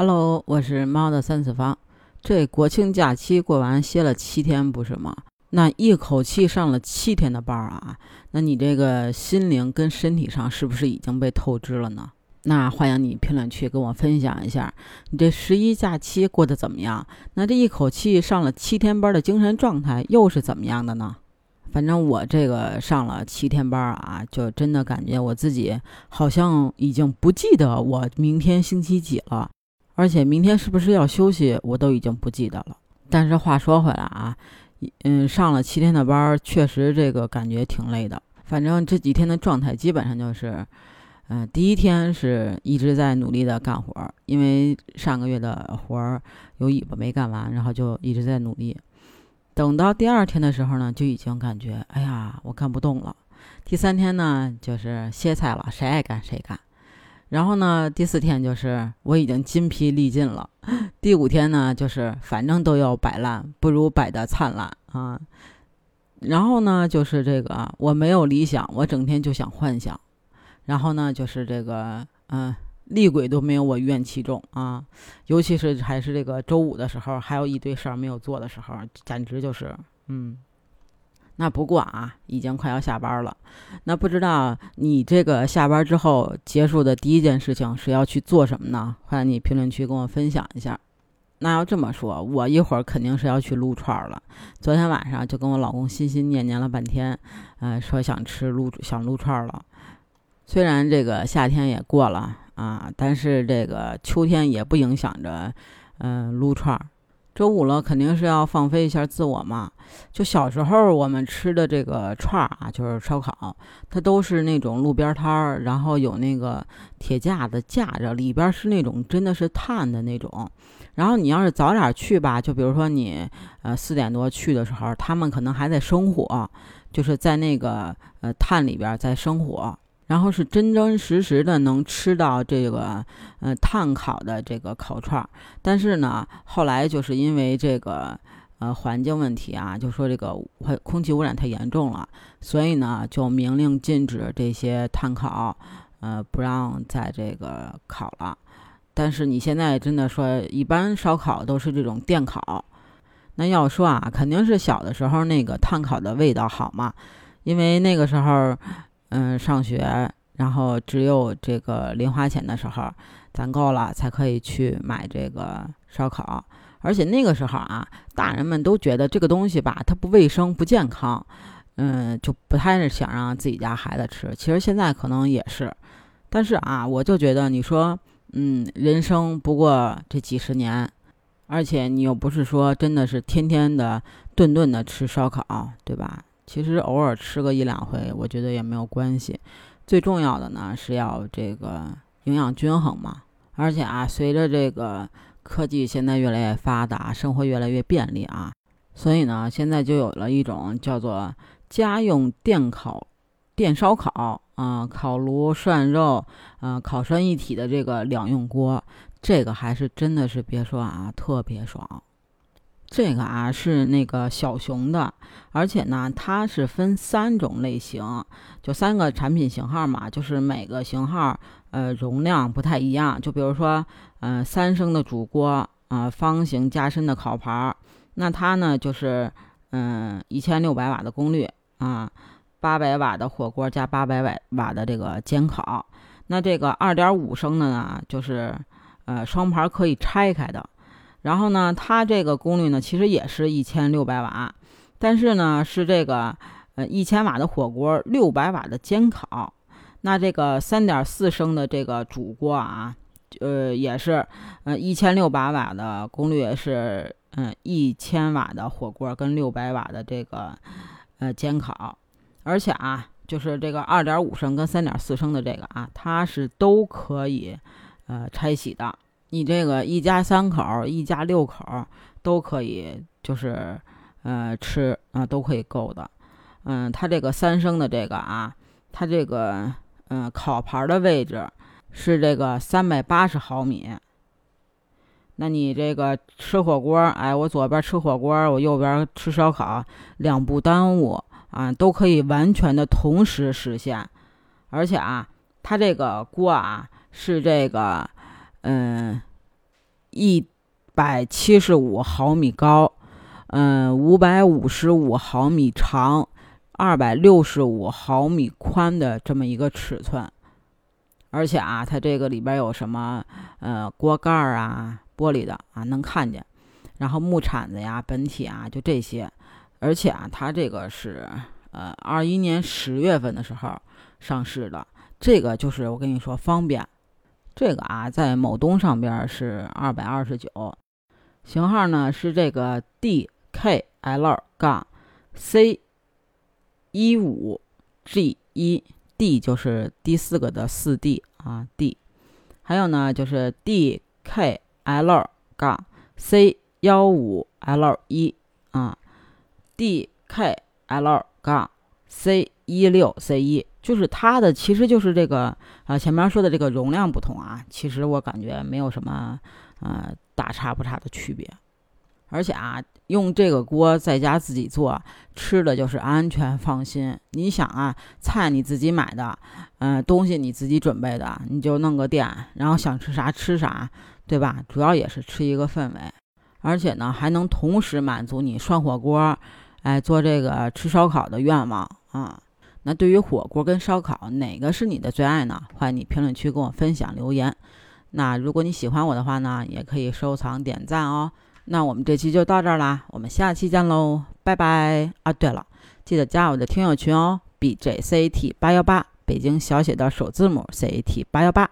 Hello，我是猫的三次方。这国庆假期过完，歇了七天，不是吗？那一口气上了七天的班啊，那你这个心灵跟身体上是不是已经被透支了呢？那欢迎你评论区跟我分享一下，你这十一假期过得怎么样？那这一口气上了七天班的精神状态又是怎么样的呢？反正我这个上了七天班啊，就真的感觉我自己好像已经不记得我明天星期几了。而且明天是不是要休息，我都已经不记得了。但是话说回来啊，嗯，上了七天的班，确实这个感觉挺累的。反正这几天的状态基本上就是，嗯，第一天是一直在努力的干活，因为上个月的活儿有尾巴没干完，然后就一直在努力。等到第二天的时候呢，就已经感觉，哎呀，我干不动了。第三天呢，就是歇菜了，谁爱干谁干。然后呢，第四天就是我已经筋疲力尽了。第五天呢，就是反正都要摆烂，不如摆的灿烂啊。然后呢，就是这个我没有理想，我整天就想幻想。然后呢，就是这个嗯，厉鬼都没有我怨气重啊。尤其是还是这个周五的时候，还有一堆事儿没有做的时候，简直就是嗯。那不过啊，已经快要下班了。那不知道你这个下班之后结束的第一件事情是要去做什么呢？欢迎你评论区跟我分享一下。那要这么说，我一会儿肯定是要去撸串了。昨天晚上就跟我老公心心念念了半天，呃，说想吃撸想撸串了。虽然这个夏天也过了啊，但是这个秋天也不影响着，嗯，撸串。周五了，肯定是要放飞一下自我嘛。就小时候我们吃的这个串儿啊，就是烧烤，它都是那种路边摊儿，然后有那个铁架子架着，里边是那种真的是炭的那种。然后你要是早点去吧，就比如说你呃四点多去的时候，他们可能还在生火，就是在那个呃炭里边在生火。然后是真真实实的能吃到这个，呃，炭烤的这个烤串儿。但是呢，后来就是因为这个，呃，环境问题啊，就说这个空气污染太严重了，所以呢，就明令禁止这些炭烤，呃，不让在这个烤了。但是你现在真的说，一般烧烤都是这种电烤。那要说啊，肯定是小的时候那个炭烤的味道好嘛，因为那个时候。嗯，上学，然后只有这个零花钱的时候，攒够了才可以去买这个烧烤。而且那个时候啊，大人们都觉得这个东西吧，它不卫生、不健康，嗯，就不太想让自己家孩子吃。其实现在可能也是，但是啊，我就觉得你说，嗯，人生不过这几十年，而且你又不是说真的是天天的、顿顿的吃烧烤，对吧？其实偶尔吃个一两回，我觉得也没有关系。最重要的呢是要这个营养均衡嘛。而且啊，随着这个科技现在越来越发达，生活越来越便利啊，所以呢，现在就有了一种叫做家用电烤、电烧烤啊，烤炉涮肉啊，烤涮一体的这个两用锅，这个还是真的是别说啊，特别爽。这个啊是那个小熊的，而且呢，它是分三种类型，就三个产品型号嘛，就是每个型号呃容量不太一样。就比如说，呃，三升的煮锅啊，方形加深的烤盘，那它呢就是嗯一千六百瓦的功率啊，八百瓦的火锅加八百瓦瓦的这个煎烤。那这个二点五升的呢，就是呃双盘可以拆开的。然后呢，它这个功率呢，其实也是一千六百瓦，但是呢，是这个呃一千瓦的火锅，六百瓦的煎烤。那这个三点四升的这个主锅啊，呃，也是呃一千六百瓦的功率，是嗯一千瓦的火锅跟六百瓦的这个呃煎烤。而且啊，就是这个二点五升跟三点四升的这个啊，它是都可以呃拆洗的。你这个一家三口、一家六口都可以，就是呃吃啊都可以够的。嗯，它这个三升的这个啊，它这个嗯烤盘的位置是这个三百八十毫米。那你这个吃火锅，哎，我左边吃火锅，我右边吃烧烤，两不耽误啊，都可以完全的同时实现。而且啊，它这个锅啊是这个。嗯，一百七十五毫米高，嗯，五百五十五毫米长，二百六十五毫米宽的这么一个尺寸。而且啊，它这个里边有什么呃锅盖儿啊，玻璃的啊，能看见。然后木铲子呀、本体啊，就这些。而且啊，它这个是呃二一年十月份的时候上市的。这个就是我跟你说方便。这个啊，在某东上边是二百二十九，型号呢是这个 DKL 杠 C 一五 G 一 D，就是第四个的四 D 啊 D。还有呢，就是 DKL 杠 C。幺五 L 一啊，DKL 杠 C 一六 C 一，就是它的，其实就是这个啊，前面说的这个容量不同啊，其实我感觉没有什么呃大差不差的区别。而且啊，用这个锅在家自己做吃的就是安全放心。你想啊，菜你自己买的，嗯，东西你自己准备的，你就弄个店，然后想吃啥吃啥，对吧？主要也是吃一个氛围。而且呢，还能同时满足你涮火锅，哎，做这个吃烧烤的愿望啊。那对于火锅跟烧烤，哪个是你的最爱呢？欢迎你评论区跟我分享留言。那如果你喜欢我的话呢，也可以收藏点赞哦。那我们这期就到这儿啦，我们下期见喽，拜拜啊！对了，记得加我的听友群哦，B J C A T 八幺八，北京小写的首字母 C A T 八幺八。